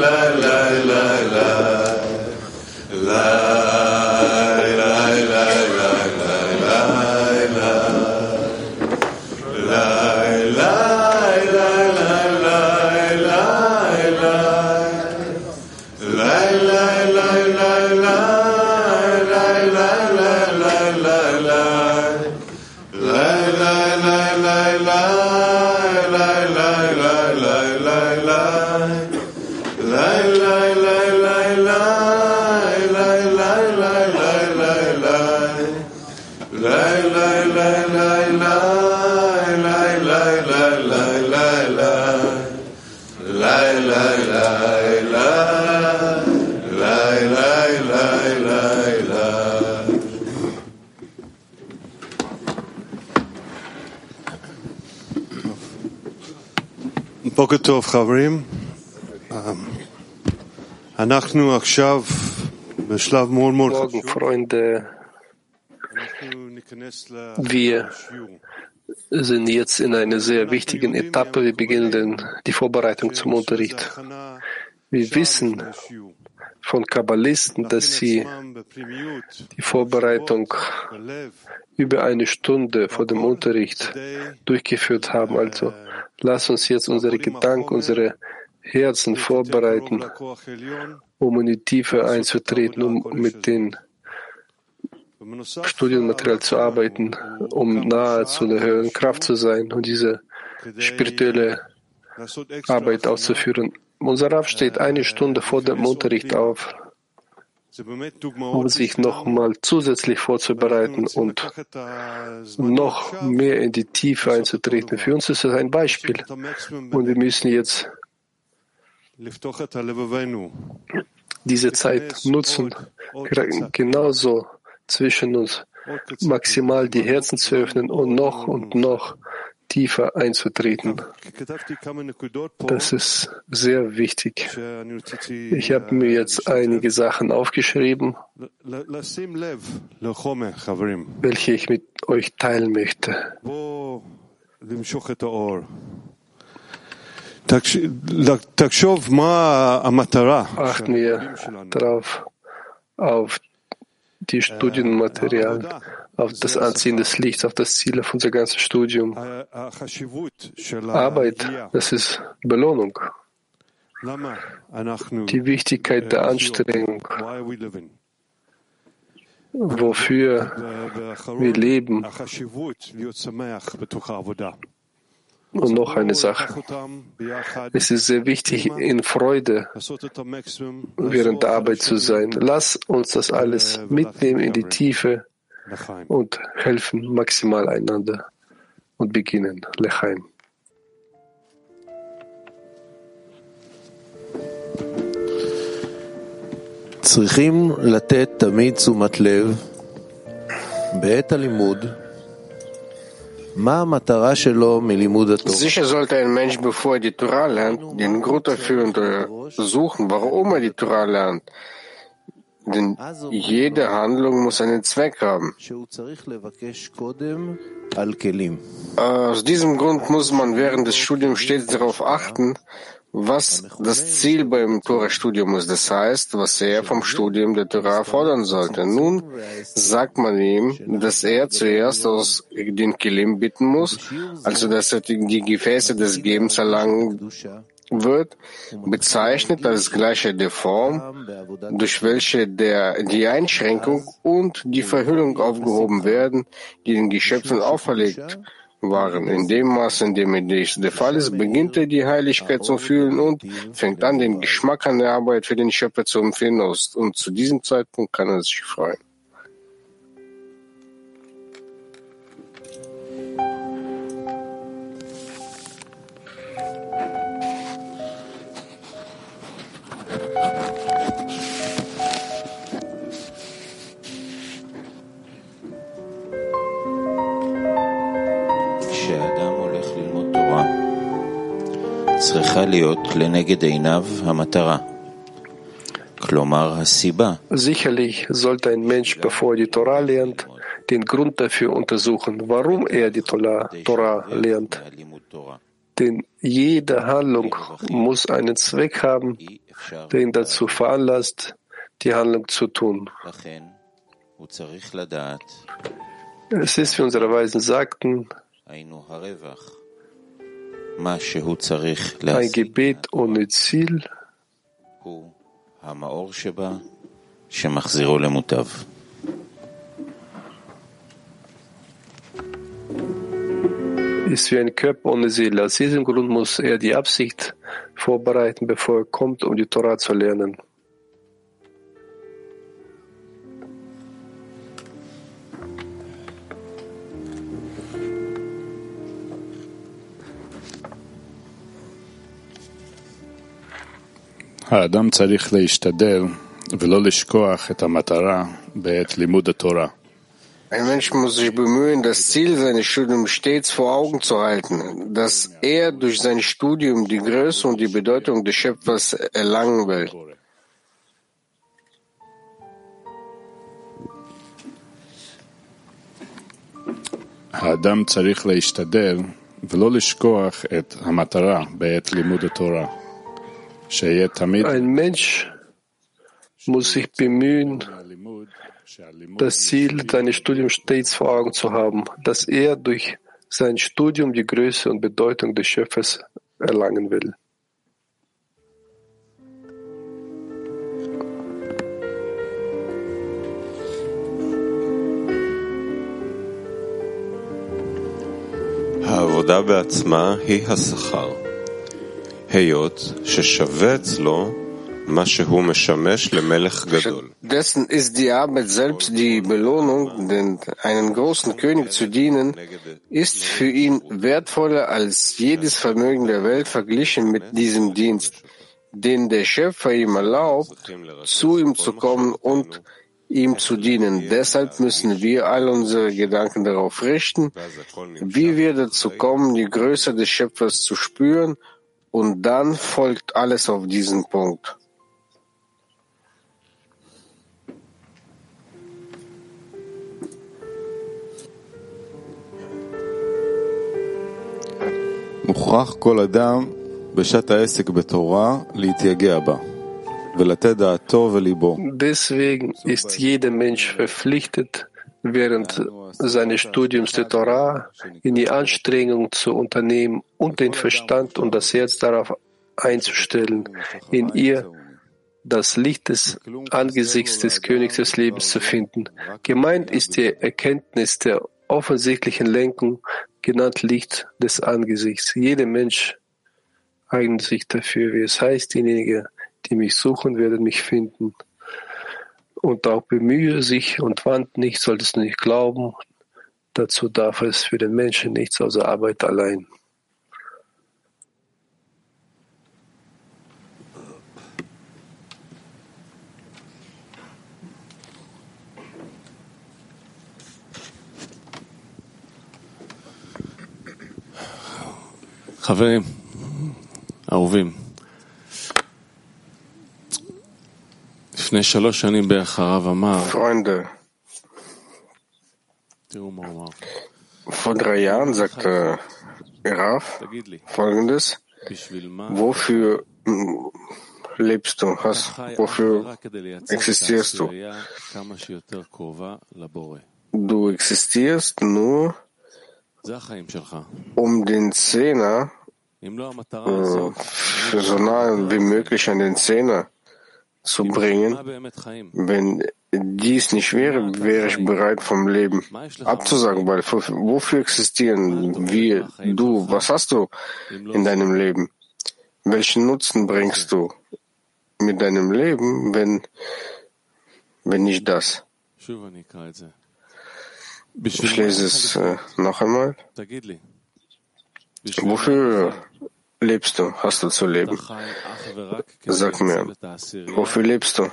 la la la. בוקר טוב חברים, אנחנו עכשיו בשלב מאוד מאוד Morgen, חשוב, Freunde. אנחנו ניכנס Wir sind jetzt in einer sehr wichtigen Etappe. Wir beginnen die Vorbereitung zum Unterricht. Wir wissen von Kabbalisten, dass sie die Vorbereitung über eine Stunde vor dem Unterricht durchgeführt haben. Also lass uns jetzt unsere Gedanken, unsere Herzen vorbereiten, um in die Tiefe einzutreten, um mit den Studienmaterial zu arbeiten, um nahe zu einer höheren Kraft zu sein und diese spirituelle Arbeit auszuführen. Unser Rav steht eine Stunde vor dem Unterricht auf, um sich nochmal zusätzlich vorzubereiten und noch mehr in die Tiefe einzutreten. Für uns ist es ein Beispiel. Und wir müssen jetzt diese Zeit nutzen, genauso zwischen uns, maximal die Herzen zu öffnen und noch und noch tiefer einzutreten. Das ist sehr wichtig. Ich habe mir jetzt einige Sachen aufgeschrieben, welche ich mit euch teilen möchte. Achten wir darauf, auf die Studienmaterial, auf das Anziehen des Lichts, auf das Ziel, auf unser ganzes Studium. Arbeit, das ist Belohnung. Die Wichtigkeit der Anstrengung, wofür wir leben. Und noch eine בואו Sache. ניקח אותם ביחד, Es ist sehr wichtig, in Freude לעשות את המקסימום, während der Arbeit zu sein. Lass uns das alles mitnehmen in die Tiefe לחיים. und helfen maximal einander und beginnen. Lechaim. צריכים לתת תמיד תשומת לב בעת הלימוד Sicher sollte ein Mensch, bevor er die Torah lernt, den Grund dafür untersuchen, warum er die Torah lernt. Denn jede Handlung muss einen Zweck haben. Aus diesem Grund muss man während des Studiums stets darauf achten, was das Ziel beim Tora-Studium ist, das heißt, was er vom Studium der Torah fordern sollte. Nun sagt man ihm, dass er zuerst aus den Kelim bitten muss, also dass er die Gefäße des Gebens erlangen wird bezeichnet als gleiche der Form, durch welche der, die Einschränkung und die Verhüllung aufgehoben werden, die den Geschöpfen auferlegt waren. In dem Maße, in dem dies der Fall ist, beginnt er die Heiligkeit zu fühlen und fängt an, den Geschmack an der Arbeit für den Schöpfer zu empfinden und zu diesem Zeitpunkt kann er sich freuen. Sicherlich sollte ein Mensch, bevor er die Torah lernt, den Grund dafür untersuchen, warum er die Torah lernt. Denn jede Handlung muss einen Zweck haben, der ihn dazu veranlasst, die Handlung zu tun. Es ist, wie unsere Weisen sagten, ein Gebet ohne Ziel ist wie ein Körper ohne Seele. Aus diesem Grund muss er die Absicht vorbereiten, bevor er kommt, um die Torah zu lernen. האדם צריך להשתדל ולא לשכוח את המטרה בעת לימוד התורה. Ein Mensch muss sich bemühen, das Ziel seines Studiums stets vor Augen zu halten, dass er durch sein Studium die Größe und die Bedeutung des Schöpfers erlangen will. האדם צריך להשתדל ולא לשכוח את המטרה בעת לימוד התורה. שיהיה תמיד Ein Mensch muss sich bemühen, הלימוד, שהלימוד das Ziel seines Studiums stets vor Augen zu haben, dass er durch sein Studium die Größe und Bedeutung des Schöpfers erlangen will. העבודה בעצמה היא השכר, Dessen ist die Arbeit selbst die Belohnung, denn einen großen König zu dienen, ist für ihn wertvoller als jedes Vermögen der Welt verglichen mit diesem Dienst, den der Schöpfer ihm erlaubt, zu ihm zu kommen und ihm zu dienen. Deshalb müssen wir all unsere Gedanken darauf richten, wie wir dazu kommen, die Größe des Schöpfers zu spüren, und dann folgt alles auf diesen Punkt. מוכרח כל אדם בשעת העסק בתורה להתייגע בה ולתת דעתו וליבו. Deswegen ist jeder Mensch verpflichtet, während seines Studiums der Torah in die Anstrengung zu unternehmen und den Verstand und das Herz darauf einzustellen, in ihr das Licht des Angesichts des Königs des Lebens zu finden. Gemeint ist die Erkenntnis der offensichtlichen Lenkung, genannt Licht des Angesichts. Jeder Mensch eignet sich dafür, wie es heißt, diejenigen, die mich suchen, werden mich finden. Und auch bemühe sich und wand nicht, solltest du nicht glauben. Dazu darf es für den Menschen nichts außer Arbeit allein. חברים, אהובים, לפני שלוש שנים בערך הרב אמר, Freunde, Vor drei Jahren sagte Raf folgendes. Wofür hm, lebst du? Hast, wofür existierst du? Du existierst nur, um den Zehner äh, so nah wie möglich an den Zehner zu bringen, wenn dies nicht wäre, wäre ich bereit vom Leben abzusagen, weil wofür existieren wir, du, was hast du in deinem Leben? Welchen Nutzen bringst du mit deinem Leben, wenn, wenn nicht das? Ich lese es äh, noch einmal. Wofür lebst du? Hast du zu leben? Sag mir, wofür lebst du?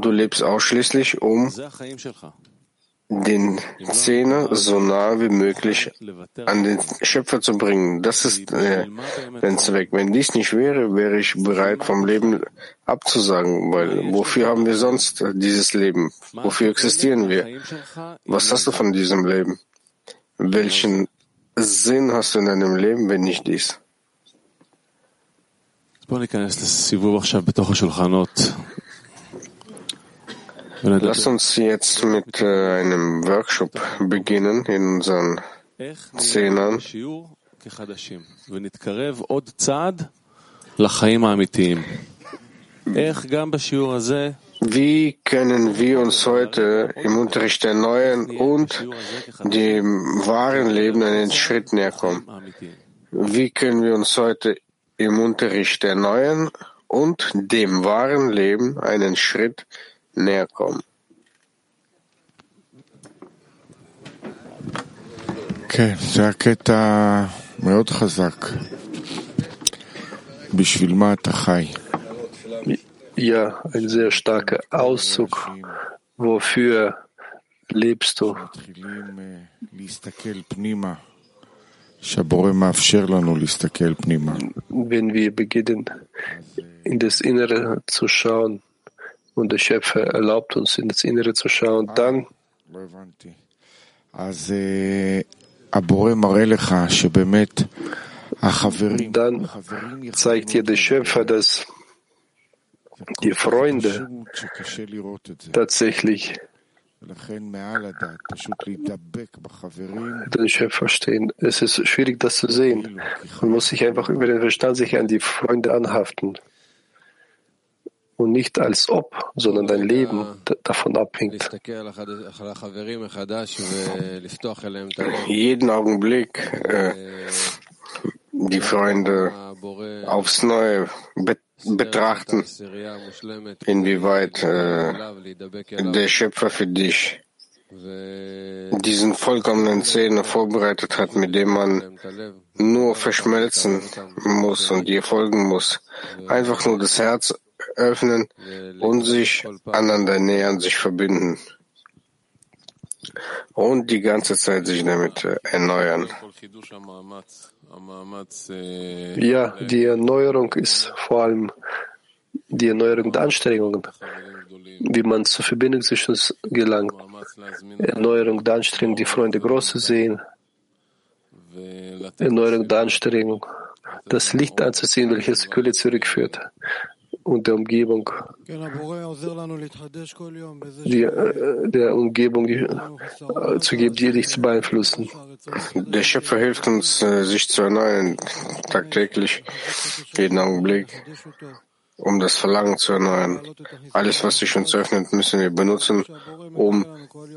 Du lebst ausschließlich, um den Zehner so nah wie möglich an den Schöpfer zu bringen. Das ist äh, dein Zweck. Wenn dies nicht wäre, wäre ich bereit, vom Leben abzusagen, weil wofür haben wir sonst dieses Leben? Wofür existieren wir? Was hast du von diesem Leben? Welchen Sinn hast du in deinem Leben, wenn nicht dies? Lass uns jetzt mit äh, einem Workshop beginnen in unseren Zehnern. Wie können wir uns heute im Unterricht der Neuen und dem wahren Leben einen Schritt näher kommen? Wie können wir uns heute im Unterricht der Neuen und dem wahren Leben einen Schritt näher kommen? כן, זה הקטע מאוד חזק. בשביל מה אתה חי? Ja, ein sehr starker Auszug. Wofür lebst du? Wenn wir beginnen, in das Innere zu schauen und der Schöpfer erlaubt uns, in das Innere zu schauen, dann dann zeigt dir der Schöpfer, dass die Freunde tatsächlich den Chef verstehen. Es ist schwierig, das zu sehen. Man muss sich einfach über den Verstand sich an die Freunde anhaften. Und nicht als ob, sondern dein Leben davon abhängt. Jeden Augenblick äh, die Freunde aufs Neue betrachten, inwieweit äh, der Schöpfer für dich diesen vollkommenen Zähne vorbereitet hat, mit dem man nur verschmelzen muss und dir folgen muss. Einfach nur das Herz öffnen und sich aneinander nähern, sich verbinden. Und die ganze Zeit sich damit äh, erneuern. Ja, die Erneuerung ist vor allem die Erneuerung der Anstrengungen, wie man zur Verbindung zwischen uns gelangt. Erneuerung der Anstrengung, die Freunde groß zu sehen. Erneuerung der Anstrengung, das Licht anzuziehen, welches Kühle zurückführt und der Umgebung, die, äh, der Umgebung die, äh, zu geben, die dich zu beeinflussen. Der Schöpfer hilft uns, äh, sich zu erneuern, tagtäglich, jeden Augenblick, um das Verlangen zu erneuern. Alles, was sich uns öffnet, müssen wir benutzen, um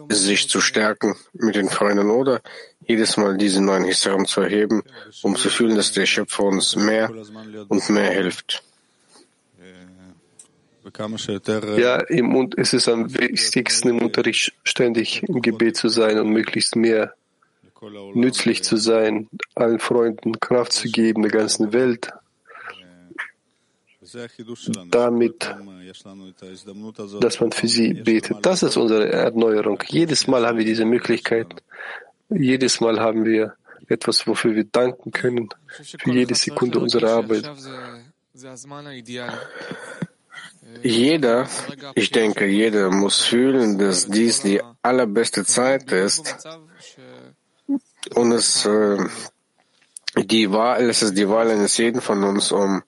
sich zu stärken mit den Freunden oder jedes Mal diese neuen Hisaram zu erheben, um zu fühlen, dass der Schöpfer uns mehr und mehr hilft. Ja, im, es ist am wichtigsten im Unterricht ständig im Gebet zu sein und möglichst mehr nützlich zu sein, allen Freunden Kraft zu geben, der ganzen Welt. Damit, dass man für sie betet. Das ist unsere Erneuerung. Jedes Mal haben wir diese Möglichkeit. Jedes Mal haben wir etwas, wofür wir danken können, für jede Sekunde unserer Arbeit. Jeder, ich denke, jeder muss fühlen, dass dies die allerbeste Zeit ist und es, äh, die Wahl, es ist die Wahl eines jeden von uns, um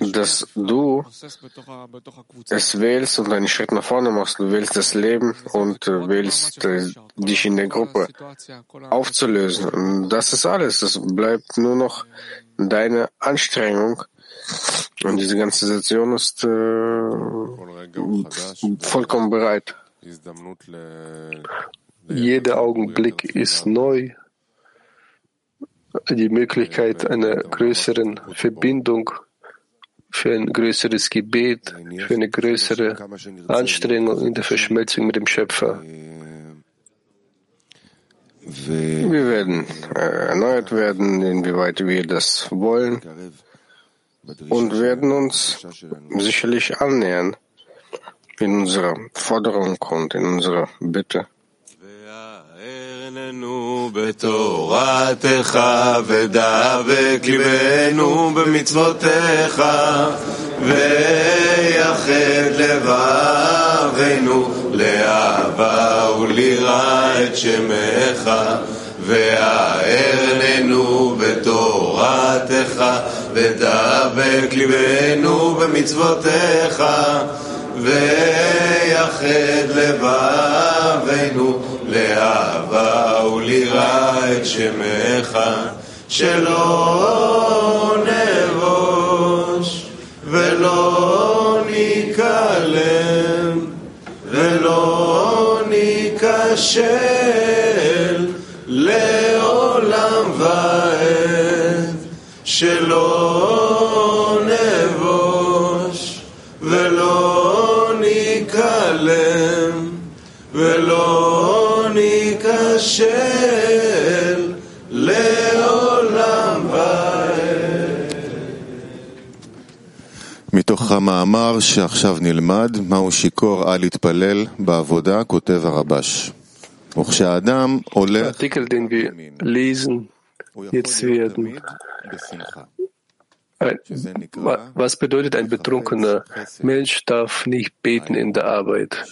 dass du es wählst und einen Schritt nach vorne machst. Du wählst das Leben und äh, wählst äh, dich in der Gruppe aufzulösen. Und das ist alles. Es bleibt nur noch deine Anstrengung. Und diese ganze Situation ist äh, vollkommen bereit. Jeder Augenblick ist neu. Die Möglichkeit einer größeren Verbindung, für ein größeres Gebet, für eine größere Anstrengung in der Verschmelzung mit dem Schöpfer. Wir werden äh, erneuert werden, inwieweit wir das wollen und werden uns sicherlich annähern in unserer Forderung und in unserer Bitte. בתורתך ודבק ליבנו במצוותיך ויחד לבבינו לאהבה וליראה את שמך והארננו בתורתך ודבק ליבנו במצוותיך ויחד לבבינו לאהבה וליראה את שמך שלא נבוש ולא ניכלם ולא ניכשל שלא נבוש ולא ניכלם ולא ניכשל לעולם ועד. מתוך המאמר שעכשיו נלמד, מהו שיכור אל יתפלל בעבודה, כותב הרבש. וכשהאדם הולך, Artikel, den wir lesen, הוא יכול Jetzt werden äh, was bedeutet ein betrunkener Mensch darf nicht beten in der Arbeit?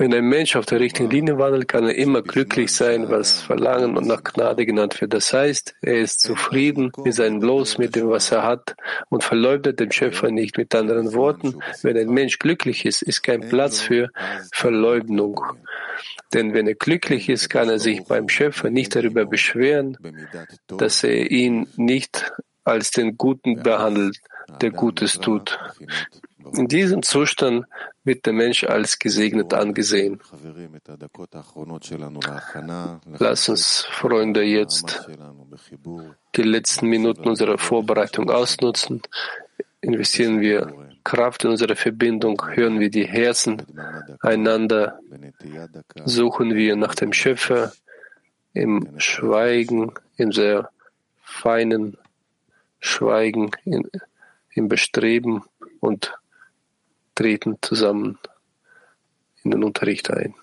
Wenn ein Mensch auf der richtigen Linie wandelt, kann er immer glücklich sein, was Verlangen und nach Gnade genannt wird. Das heißt, er ist zufrieden mit seinem Los, mit dem, was er hat und verleugnet den Schöpfer nicht. Mit anderen Worten, wenn ein Mensch glücklich ist, ist kein Platz für Verleugnung. Denn wenn er glücklich ist, kann er sich beim Schöpfer nicht darüber beschweren, dass er ihn nicht als den Guten behandelt der Gutes tut. In diesem Zustand wird der Mensch als gesegnet angesehen. Lass uns, Freunde, jetzt die letzten Minuten unserer Vorbereitung ausnutzen. Investieren wir Kraft in unsere Verbindung, hören wir die Herzen einander, suchen wir nach dem Schöpfer im Schweigen, im sehr feinen Schweigen, in, im Bestreben und treten zusammen in den Unterricht ein.